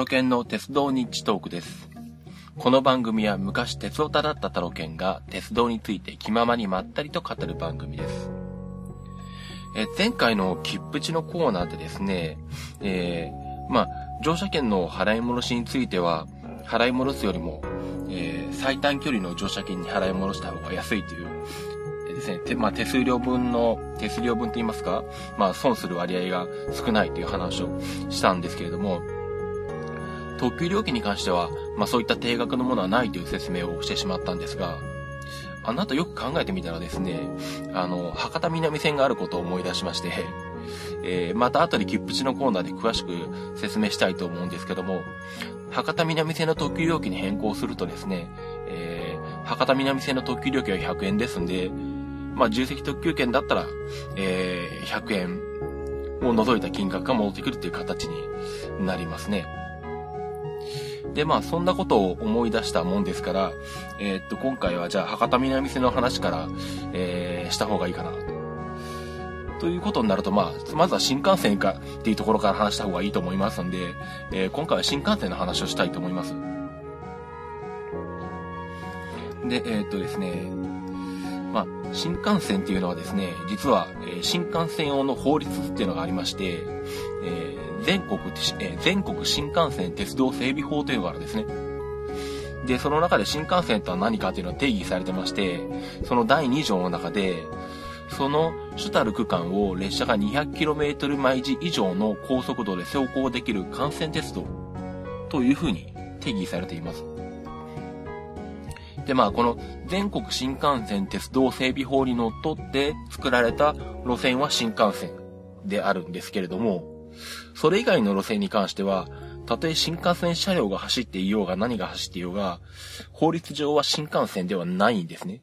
タロケンの鉄道ニッチトークです。この番組は昔鉄オタだったタロケンが鉄道について気ままにまったりと語る番組です。え前回の切符地のコーナーでですね、えーまあ、乗車券の払い戻しについては、払い戻すよりも、えー最短距離の乗車券に払い戻した方が安いという、えーですね、てまあ、手数料分の、手数料分と言いますか、まあ、損する割合が少ないという話をしたんですけれども、特急料金に関しては、まあそういった定額のものはないという説明をしてしまったんですが、あなたよく考えてみたらですね、あの、博多南線があることを思い出しまして、えーまた後で切符地のコーナーで詳しく説明したいと思うんですけども、博多南線の特急料金に変更するとですね、えー博多南線の特急料金は100円ですんで、まあ、重積特急券だったら、えー100円を除いた金額が戻ってくるっていう形になりますね。で、まあ、そんなことを思い出したもんですから、えーっと、今回はじゃあ、博多南線の話から、えーした方がいいかなと。ということになると、まあ、まずは新幹線かっていうところから話した方がいいと思いますんで、えー今回は新幹線の話をしたいと思います。で、えーっとですね、まあ、新幹線っていうのはですね、実は、えー新幹線用の法律っていうのがありまして、えー全国、えー全国新幹線鉄道整備法というのがあるんですね。で、その中で新幹線とは何かっていうのは定義されてまして、その第2条の中で、その主たる区間を列車が 200km 毎時以上の高速度で走行できる幹線鉄道というふうに定義されています。で、まあ、この全国新幹線鉄道整備法にのっとって作られた路線は新幹線であるんですけれども、それ以外の路線に関しては、たとえ新幹線車両が走っていようが何が走っていようが、法律上は新幹線ではないんですね。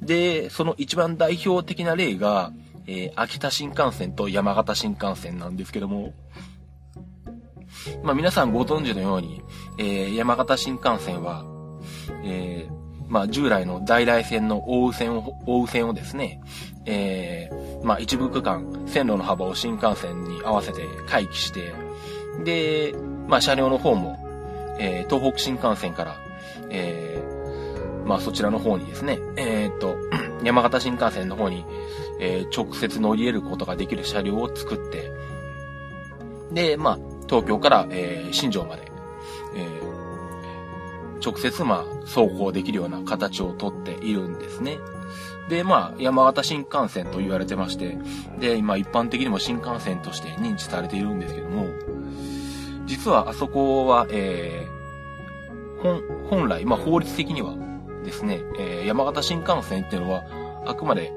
で、その一番代表的な例が、えー秋田新幹線と山形新幹線なんですけども、まあ皆さんご存知のように、えー山形新幹線は、えーまあ従来の在来線の大宇線を、大宇線をですね、えーまあ一部区間、線路の幅を新幹線に合わせて回帰して、で、まあ車両の方も、えー東北新幹線から、えーまあそちらの方にですね、えーっと、山形新幹線の方に、えー直接乗り入れることができる車両を作って、で、まあ、東京から、えー新庄まで、えー直接、まあ、走行できるような形をとっているんですね。で、まあ、山形新幹線と言われてまして、で、今一般的にも新幹線として認知されているんですけども、実はあそこは、えー本、本来、まあ法律的にはですね、えー山形新幹線っていうのは、あくまで、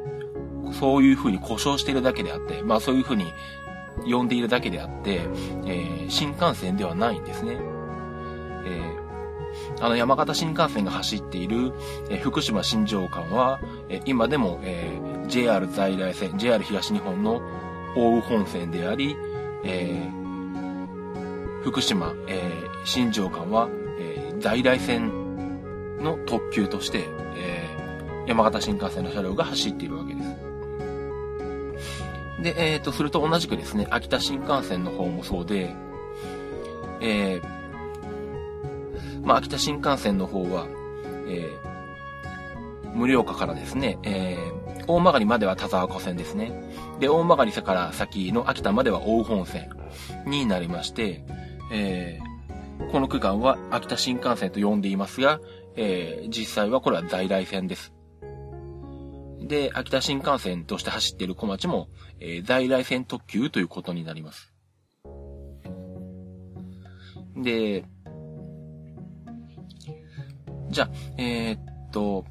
そういう風に故障しているだけであって、まあそういう風に呼んでいるだけであって、えー新幹線ではないんですね。あの山形新幹線が走っている、え福島新庄間は、え今でも、え JR 在来線、JR 東日本の大宇本線であり、え福島、え新庄間は、え在来線の特急として、え山形新幹線の車両が走っているわけです。で、えっ、と、それと同じくですね、秋田新幹線の方もそうで、えーまあ、秋田新幹線の方は、えー、無料化からですね、えー、大曲までは田沢湖線ですね。で、大曲から先の秋田までは大本線になりまして、えー、この区間は秋田新幹線と呼んでいますが、えー、実際はこれは在来線です。で、秋田新幹線として走っている小町も、えー在来線特急ということになります。で、じゃあ、えーっと、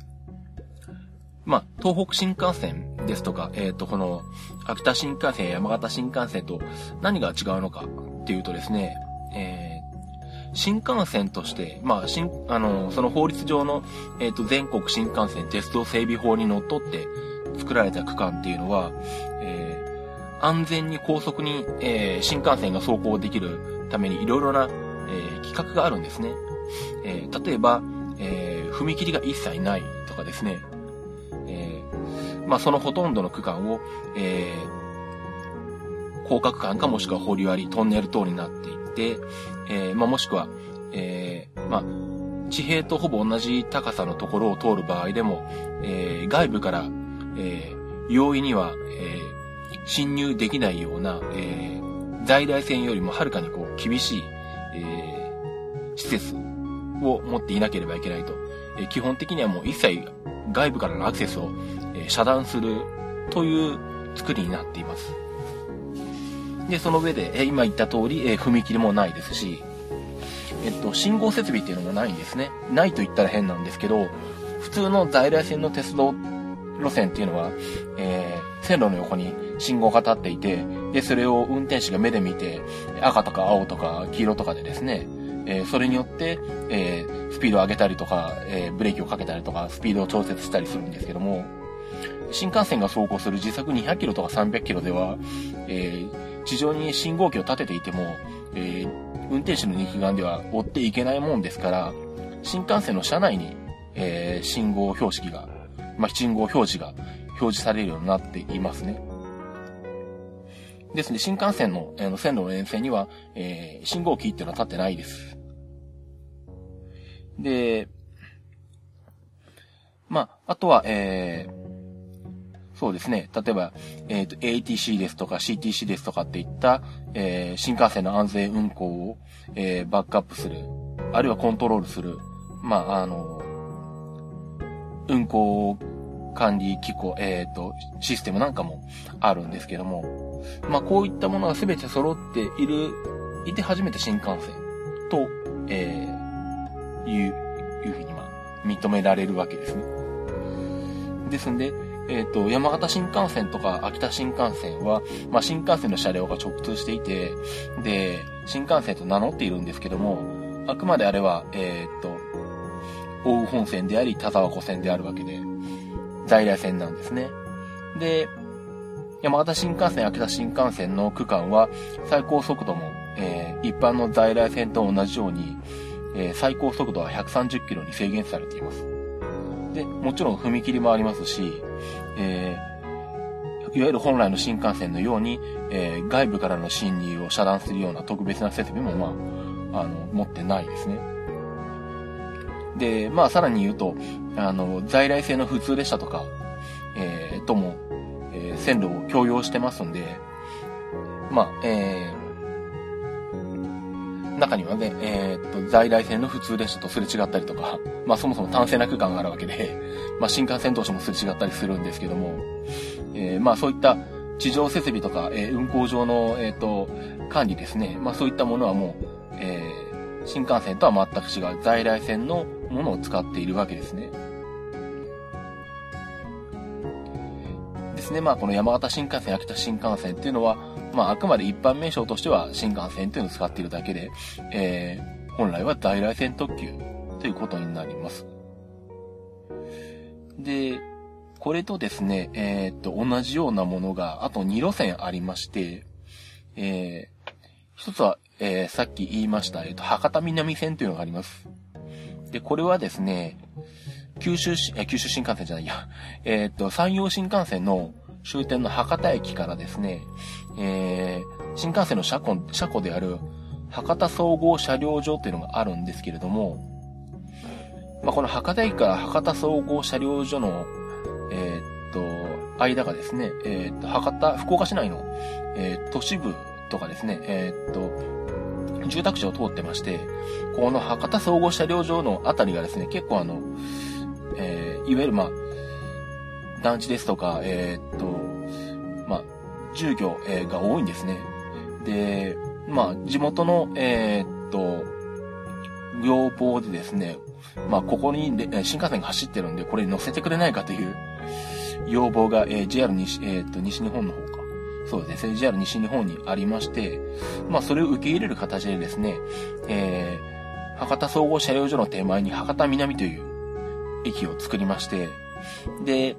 まあ、東北新幹線ですとか、えーっと、この、秋田新幹線山形新幹線と何が違うのかっていうとですね、えー新幹線として、まあ、新、あの、その法律上の、えーっと、全国新幹線鉄道整備法にのっとって作られた区間っていうのは、えー安全に高速に、えー新幹線が走行できるためにいろいろな、えー企画があるんですね。えー例えば、えー踏切が一切ないとかですね、えーまあ、そのほとんどの区間を、えー高架区間かもしくは保留あり、トンネル等になっていで、え、まあ、もしくは、え、まあ、地平とほぼ同じ高さのところを通る場合でも、え、外部から、え、容易には、え、侵入できないような、え、在来線よりもはるかにこう、厳しい、え、施設を持っていなければいけないと。え、基本的にはもう一切外部からのアクセスを、え、遮断するという作りになっています。で、その上で、え、今言った通り、え、踏切もないですし、えっと、信号設備っていうのもないんですね。ないと言ったら変なんですけど、普通の在来線の鉄道路線っていうのは、えー、線路の横に信号が立っていて、で、それを運転手が目で見て、赤とか青とか黄色とかでですね、えー、それによって、えー、スピードを上げたりとか、えー、ブレーキをかけたりとか、スピードを調節したりするんですけども、新幹線が走行する時速200キロとか300キロでは、えー、地上に信号機を立てていても、えー、運転手の肉眼では追っていけないもんですから、新幹線の車内に、えー、信号標識が、まあ、信号表示が表示されるようになっていますね。ですので、新幹線の、えー、線路の沿線には、えー、信号機っていうのは立ってないです。で、まあ、あとは、えー、そうですね。例えば、えっ、ー、と、ATC ですとか CTC ですとかっていった、えー、新幹線の安全運行を、えー、バックアップする、あるいはコントロールする、まあ、あの、運行管理機構、えっ、ー、と、システムなんかもあるんですけども、まあ、こういったものが全て揃っている、いて初めて新幹線と、えー、いう、いうふうに、ま、認められるわけですね。ですんで、えっ、ー、と、山形新幹線とか秋田新幹線は、まあ、新幹線の車両が直通していて、で、新幹線と名乗っているんですけども、あくまであれは、えっ、ー、と、大宇本線であり、田沢湖線であるわけで、在来線なんですね。で、山形新幹線、秋田新幹線の区間は、最高速度も、えー、一般の在来線と同じように、えー、最高速度は130キロに制限されています。で、もちろん踏切もありますし、えー、いわゆる本来の新幹線のように、えー、外部からの侵入を遮断するような特別な設備も、まあ、あの、持ってないですね。で、まあ、さらに言うと、あの、在来線の普通列車とか、えー、とも、えー、線路を共用してますんで、まあ、えー、中にはね、えー、っと、在来線の普通列車とすれ違ったりとか、まあそもそも単性な区間があるわけで、まあ、新幹線同士もすれ違ったりするんですけども、えー、まあ、そういった地上設備とか、えー、運行上の、えっ、と、管理ですね。まあ、そういったものはもう、え、新幹線とは全く違う在来線のものを使っているわけですね。ですね。まあ、この山形新幹線、秋田新幹線っていうのは、まあ、あくまで一般名称としては新幹線っていうのを使っているだけで、えー、本来は在来線特急ということになります。で、これとですね、えー、っと、同じようなものが、あと2路線ありまして、えー、一つは、えー、さっき言いました、えっと、博多南線というのがあります。で、これはですね、九州し、え、九州新幹線じゃないや、えっと、山陽新幹線の終点の博多駅からですね、えー、新幹線の車庫、車庫である博多総合車両所っていうのがあるんですけれども、まあ、この博多駅から博多総合車両所の、えー、っと、間がですね、えー、っと、博多、福岡市内の、えー、都市部とかですね、えっと、住宅地を通ってまして、この博多総合車両場のあたりがですね、結構あの、えいわゆるまあ、団地ですとか、えっと、住居、えが多いんですね。で、まあ、地元の、えっと、要望でですね、まあ、ここに新幹線が走ってるんで、これに乗せてくれないかという要望が、えー、JR 西、えー、と西日本の方か。そうですね、JR 西日本にありまして、まあ、それを受け入れる形でですね、えー、博多総合車両所の手前に博多南という駅を作りまして、で、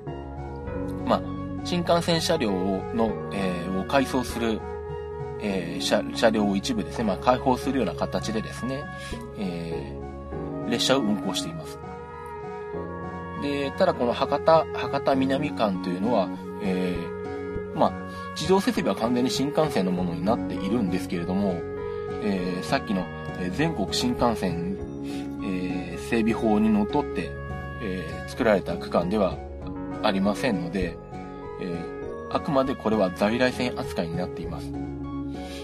まあ、新幹線車両の、えー、を改装する、えー、車車両を一部ですね、まあ、開放するような形でですね、えー列車を運行しています。で、ただこの博多、博多南間というのは、えー、まあ、地上設備は完全に新幹線のものになっているんですけれども、えー、さっきの、全国新幹線、え整備法にのっとって、え作られた区間ではありませんので、えあくまでこれは在来線扱いになっています。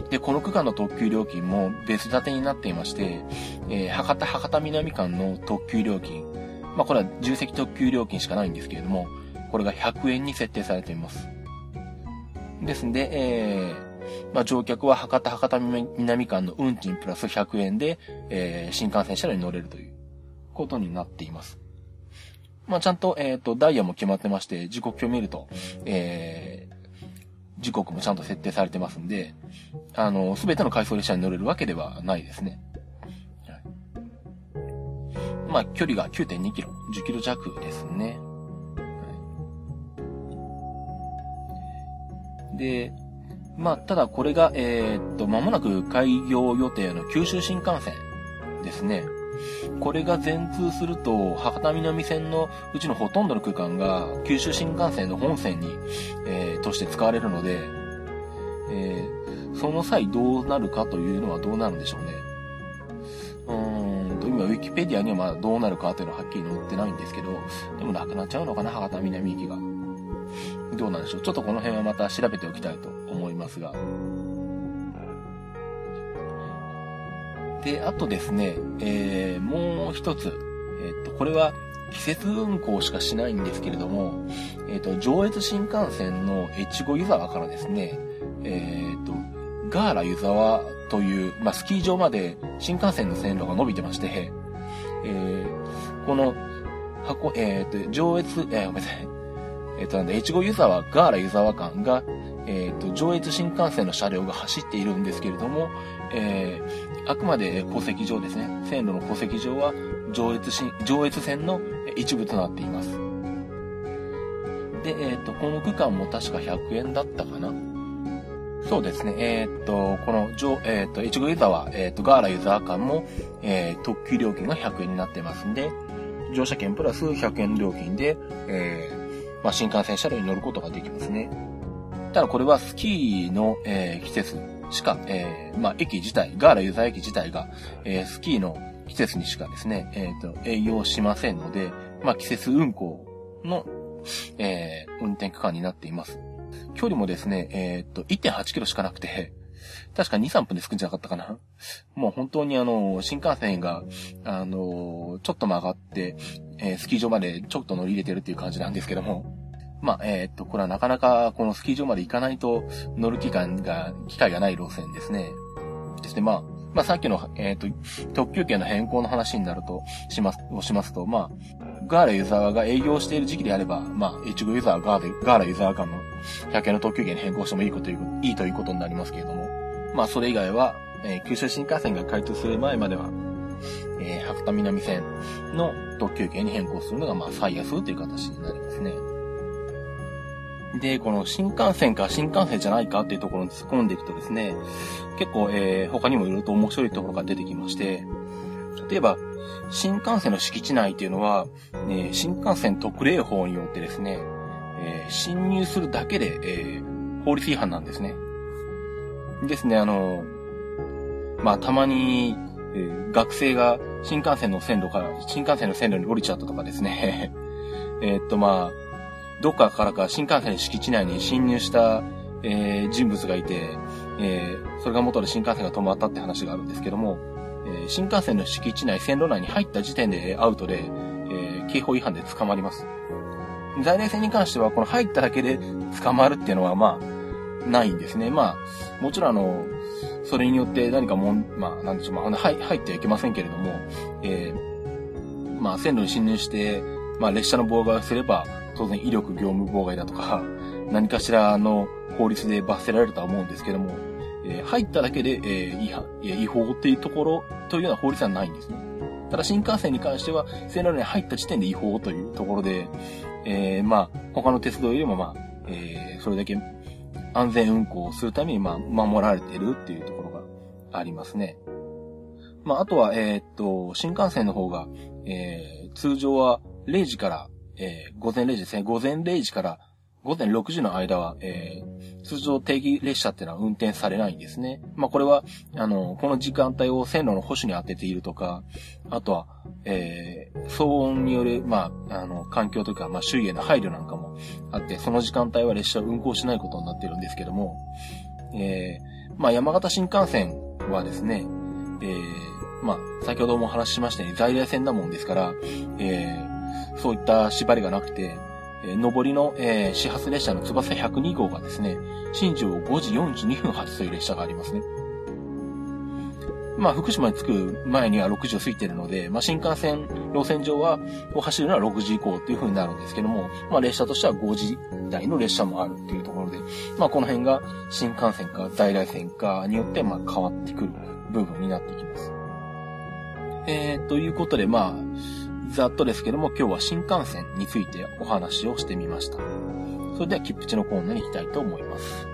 で、この区間の特急料金も別立てになっていまして、えー、博多博多南間の特急料金、まあこれは重積特急料金しかないんですけれども、これが100円に設定されています。ですんで、えー、まあ乗客は博多博多南間の運賃プラス100円で、えー、新幹線車両に乗れるということになっています。まあちゃんと、えっ、ー、と、ダイヤも決まってまして、時刻表見ると、えー、時刻もちゃんと設定されてますんで、あの、すべての回送列車に乗れるわけではないですね。まあ、距離が9.2キロ、10キロ弱ですね。で、まあ、ただこれが、えー、っと、間もなく開業予定の九州新幹線ですね。これが全通すると、博多南線のうちのほとんどの区間が九州新幹線の本線に、えー、として使われるので、えー、その際どうなるかというのはどうなるんでしょうね。うーんと、今、ウィキペディアにはまどうなるかというのははっきり載ってないんですけど、でもなくなっちゃうのかな、博多南駅が。どうなんでしょう。ちょっとこの辺はまた調べておきたいと思いますが。で、あとですね、えー、もう一つ、えっ、と、これは季節運行しかしないんですけれども、えっ、と、上越新幹線の越後湯沢からですね、えっ、と、ガーラ湯沢という、まあ、スキー場まで新幹線の線路が伸びてまして、えー、この、箱、えっ、と、上越、えー、ごめんなさい。えっ、と、なんで、越後湯沢、ガーラ湯沢間が、えっ、と、上越新幹線の車両が走っているんですけれども、えー、あくまで戸籍上ですね、線路の戸籍上は上越新、上越線の一部となっています。で、えっ、と、この区間も確か100円だったかなそうですね。えー、っと、この、上、えー、っと、越後湯沢、えー、っと、ガーラ湯沢間も、えー、特急料金が100円になってますんで、乗車券プラス100円料金で、えー、まあ、新幹線車両に乗ることができますね。ただこれはスキーの、えー、季節しか、えー、まあ、駅自体、ガーラ湯沢駅自体が、えー、スキーの季節にしかですね、えっ、と、営業しませんので、まあ、季節運行の、えー、運転区間になっています。距離もですね、えー、っと、1.8キロしかなくて、確か2、3分で着くんじゃなかったかな。もう本当にあの、新幹線が、あの、ちょっと曲がって、えー、スキー場までちょっと乗り入れてるっていう感じなんですけども。まあ、えー、っと、これはなかなかこのスキー場まで行かないと乗る機会が、機会がない路線ですね。ですね、まあ、まあさっきの、えっ、と、特急券の変更の話になると、します、をしますと、まあ、ガーラユーザーが営業している時期であれば、まあ、越後ユーザーガー、ガーラユーザー間の100円の特急券に変更してもいいこと、いいということになりますけれども、まあ、それ以外は、えー、九州新幹線が開通する前までは、えー、博多南線の特急券に変更するのが、まあ、最安という形になりますね。で、この新幹線か新幹線じゃないかっていうところに突っ込んでいくとですね、結構、えー、他にもいろいろと面白いところが出てきまして、例えば、新幹線の敷地内っていうのは、ね、新幹線特例法によってですね、えー、侵入するだけで、えー、法律違反なんですね。ですね、あの、まあ、たまに、えー、学生が新幹線の線路から、新幹線の線路に降りちゃったとかですね、えっと、まあ、どっかからか新幹線敷地内に侵入した、えー、人物がいて、えー、それが元で新幹線が止まったって話があるんですけども、えー、新幹線の敷地内、線路内に入った時点でアウトで、えー、警報違反で捕まります。在来線に関しては、この入っただけで捕まるっていうのは、まあ、ないんですね。まあ、もちろんあの、それによって何かもん、まあ、なんでしょう、まあ、入入ってはいけませんけれども、えー、まあ、線路に侵入して、まあ、列車の妨害をすれば、当然威力業務妨害だとか、何かしらの法律で罰せられるとは思うんですけども、えー、入っただけで、えー、違反、違法っていうところというような法律はないんですね。ただ新幹線に関しては、線路に入った時点で違法というところで、えー、まあ、他の鉄道よりもまあ、えー、それだけ安全運行をするために、まあ、守られてるっていうところがありますね。まあ、あとは、えー、っと、新幹線の方が、えー、通常は0時から、えー、午前0時ですね。午前0時から午前6時の間は、えー、通常定義列車っていうのは運転されないんですね。まあ、これは、あの、この時間帯を線路の保守に当てているとか、あとは、えー、騒音による、まあ、あの、環境とか、まあ、周囲への配慮なんかもあって、その時間帯は列車を運行しないことになってるんですけども、えー、まあ、山形新幹線はですね、えー、まあ、先ほどもお話ししましたように在来線だもんですから、えー、そういった縛りがなくて、えー、上りの、えー、始発列車の翼102号がですね、新庄5時42分発という列車がありますね。まあ、福島に着く前には6時を過ぎているので、まあ、新幹線、路線上は、を走るのは6時以降っていう風になるんですけども、まあ、列車としては5時台の列車もあるっていうところで、まあ、この辺が新幹線か在来線かによって、まあ、変わってくる部分になってきます。えー、ということで、まあ、ざっとですけども、今日は新幹線についてお話をしてみました。それでは、キップチのコーナーに行きたいと思います。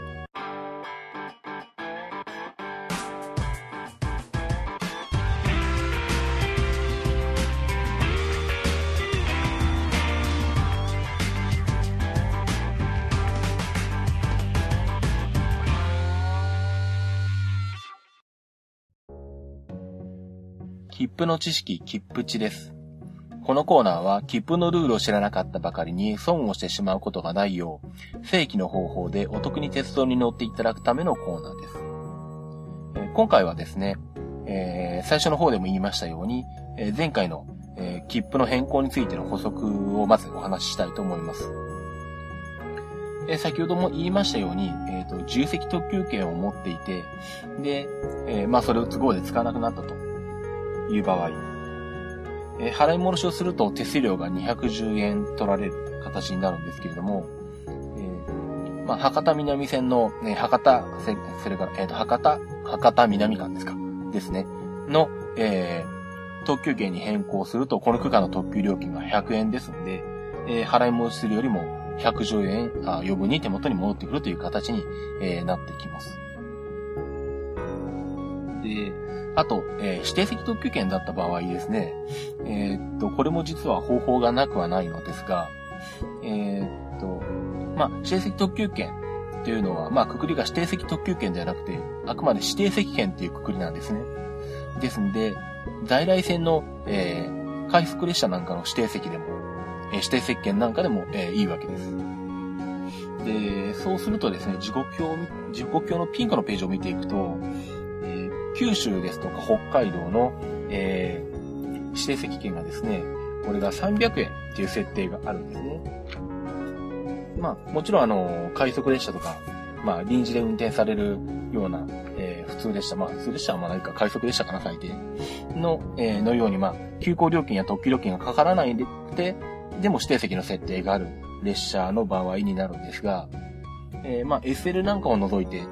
切符の知識、切符値です。このコーナーは切符のルールを知らなかったばかりに損をしてしまうことがないよう、正規の方法でお得に鉄道に乗っていただくためのコーナーです。え今回はですね、えー、最初の方でも言いましたように、えー、前回の、え、切符の変更についての補足をまずお話ししたいと思います。え先ほども言いましたように、えっ、と、自由席特急券を持っていて、で、えまあ、それを都合で使わなくなったという場合、えー、払い戻しをすると手数料が210円取られる形になるんですけれども、えー、まあ、博多南線の、ね、博多、それから、えっ、ー、と、博多、博多南間ですか、ですね、の、え、特急券に変更すると、この区間の特急料金が100円ですんで、え、払い戻しするよりも110円あ余分に手元に戻ってくるという形に、え、なってきます。で、あと、えー、指定席特急券だった場合ですね、えー、っと、これも実は方法がなくはないのですが、えー、っと、まあ、指定席特急券っていうのは、まあ、くくりが指定席特急券ではなくて、あくまで指定席券っていうくくりなんですね。ですんで、在来線の、えー、回復列車なんかの指定席でも、えー、指定席券なんかでも、えー、いいわけです。で、そうするとですね、時刻表、時刻表のピンクのページを見ていくと、九州ですとか北海道の、えー、指定席券がですね、これが300円っていう設定があるんですね。まあ、もちろんあの、快速列車とか、まあ、臨時で運転されるような、えー、普通列車、まあ、普通列車はまあないか、快速列車かな、最低の、えー、のように、まあ、急行料金や特急料金がかからないで、でも指定席の設定がある列車の場合になるんですが、えー、まあ、SL なんかを除いて、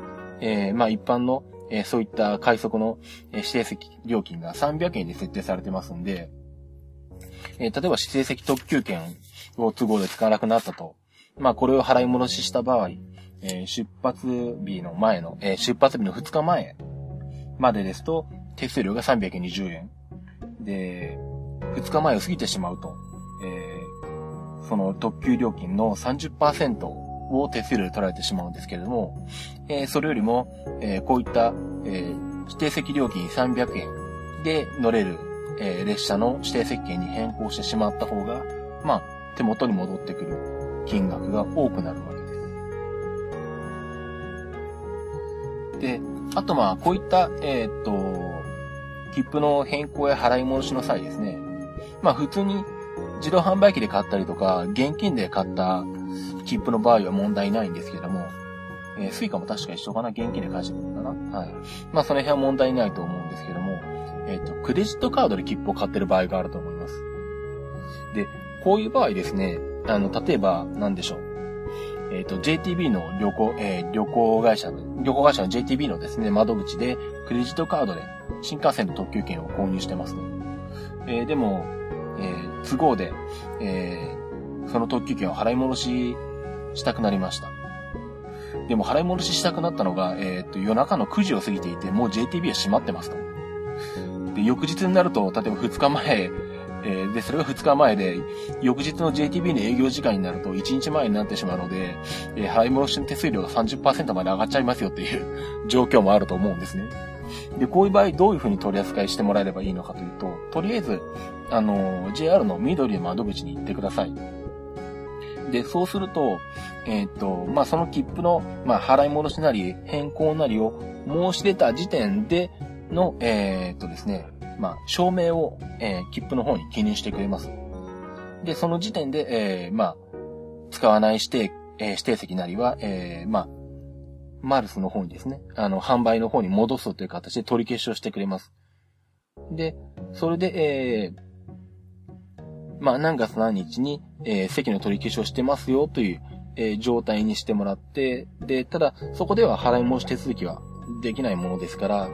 えー、まあ、一般のえそういった快速の、え指定席料金が300円で設定されてますんで、え例えば指定席特急券を都合で使わなくなったと。まあ、これを払い戻しした場合、え出発日の前の、え出発日の2日前までですと、手数料が320円。で、2日前を過ぎてしまうと、え、その特急料金の30%を手数料で取られてしまうんですけれども、えー、それよりも、えー、こういった、えー、指定席料金300円で乗れる、え列車の指定席券に変更してしまった方が、まあ、手元に戻ってくる金額が多くなるわけです。で、あとまあ、こういった、えっと、切符の変更や払い戻しの際ですね。まあ普通に自動販売機で買ったりとか、現金で買った切符の場合は問題ないんですけども、えー、 Suica も確か一緒かな現金で返してくるのかなはい。まあ、その辺は問題ないと思うんですけども、えっ、ー、と、クレジットカードで切符を買ってる場合があると思います。で、こういう場合ですね、あの、例えば、なんでしょう。えっ、ー、と、JTB の旅行、えー、旅行会社の、旅行会社の JTB のですね、窓口で、クレジットカードで新幹線の特急券を購入してますね。えー、でも、えー、都合で、え、その特急券を払い戻ししたくなりました。でも払い戻ししたくなったのが、えー、っと、夜中の9時を過ぎていて、もう JTB は閉まってますと。で、翌日になると、例えば2日前えー、で、それが2日前で、翌日の JTB の営業時間になると1日前になってしまうので、えー、払い戻しの手数料が30%まで上がっちゃいますよっていう状況もあると思うんですね。で、こういう場合どういうふうに取り扱いしてもらえればいいのかというと、とりあえず、あの、JR の緑の窓口に行ってください。で、そうすると、えっ、ー、と、まあ、その切符の、まあ、払い戻しなり、変更なりを申し出た時点での、えっ、ー、とですね、まあ、証明を、えー、切符の方に記入してくれます。で、その時点で、えー、まあ、使わない指定、えー、指定席なりは、えー、まあ、マルスの方にですね、あの、販売の方に戻すという形で取り消しをしてくれます。で、それで、えー、まあ、何月何日に、えー、席の取り消しをしてますよという、えー、状態にしてもらって、で、ただ、そこでは払い戻し手続きはできないものですから、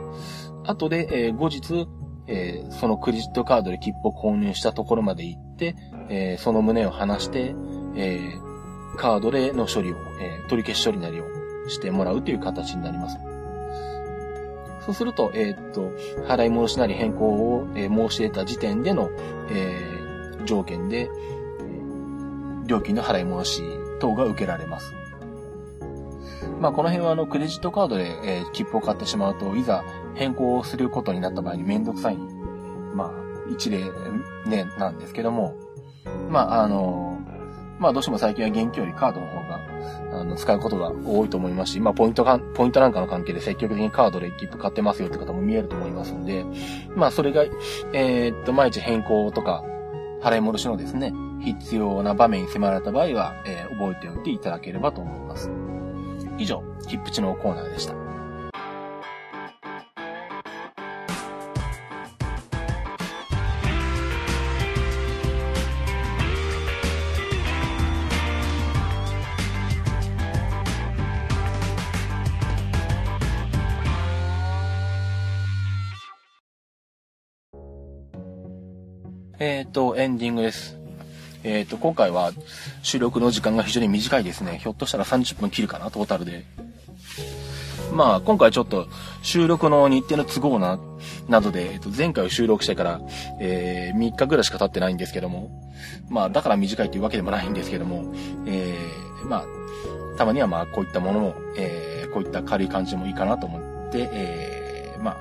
後で、えー、後日、えー、そのクレジットカードで切符を購入したところまで行って、えー、その旨を話して、えー、カードでの処理を、え取り消し処理なりをしてもらうという形になります。そうすると、えっと、払い戻しなり変更を、え申し出た時点での、え条件で、料金の払い戻し等が受けられます。まあ、この辺はあの、クレジットカードで、え、切符を買ってしまうと、いざ変更をすることになった場合にめんどくさい、まあ、一例、ね、なんですけども、まあ、あの、まあ、どうしても最近は現金よりカードの方が、あの、使うことが多いと思いますし、まあ、ポイントか、ポイントなんかの関係で積極的にカードで切符買ってますよって方も見えると思いますんで、まあ、それが、えー、っと、毎日変更とか、払い戻しのですね、必要な場面に迫られた場合は、えー、覚えておいていただければと思います。以上、切符地のコーナーでした。えっ、ー、と、エンディングです。えっ、ー、と、今回は収録の時間が非常に短いですね。ひょっとしたら30分切るかな、トータルで。まあ、今回ちょっと収録の日程の都合な、などで、えっと、前回を収録してから、えー、3日ぐらいしか経ってないんですけども、まあ、だから短いというわけでもないんですけども、えー、まあ、たまにはまあ、こういったものも、えー、こういった軽い感じもいいかなと思って、えー、まあ、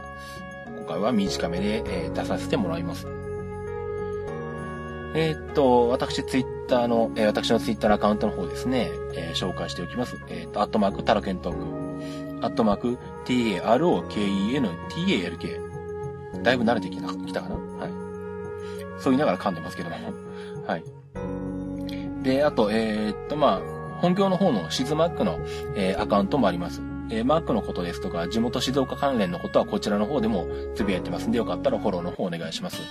今回は短めで、えー、出させてもらいます。えー、っと、私、ツイッターの、えー、私のツイッターのアカウントの方ですね、えー、紹介しておきます。えっと、アットマーク、タラケントーク。アットマーク、t-a-r-o-k-e-n-t-a-l-k。だいぶ慣れてきたきたかな？はい。そう言いながら噛んでますけども。はい。で、あと、え、っと、まあ、本業の方のシズマックの、え、アカウントもあります。えー、マークのことですとか、地元静岡関連のことはこちらの方でもつぶやいてますんで、よかったらフォローの方お願いします。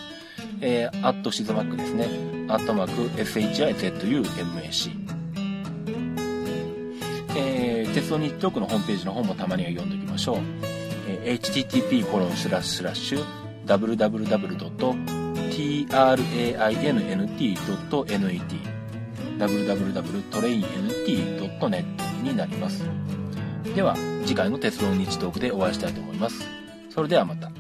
えー、アットシズマックですね。アットマーク SHIZUMAC。えー、鉄道日トークのホームページの方もたまには読んでおきましょう。えー、http コロンスラッシュスラッシュ www.trainnt.net www.trainnt.net になります。では、次回の鉄道日トークでお会いしたいと思います。それではまた。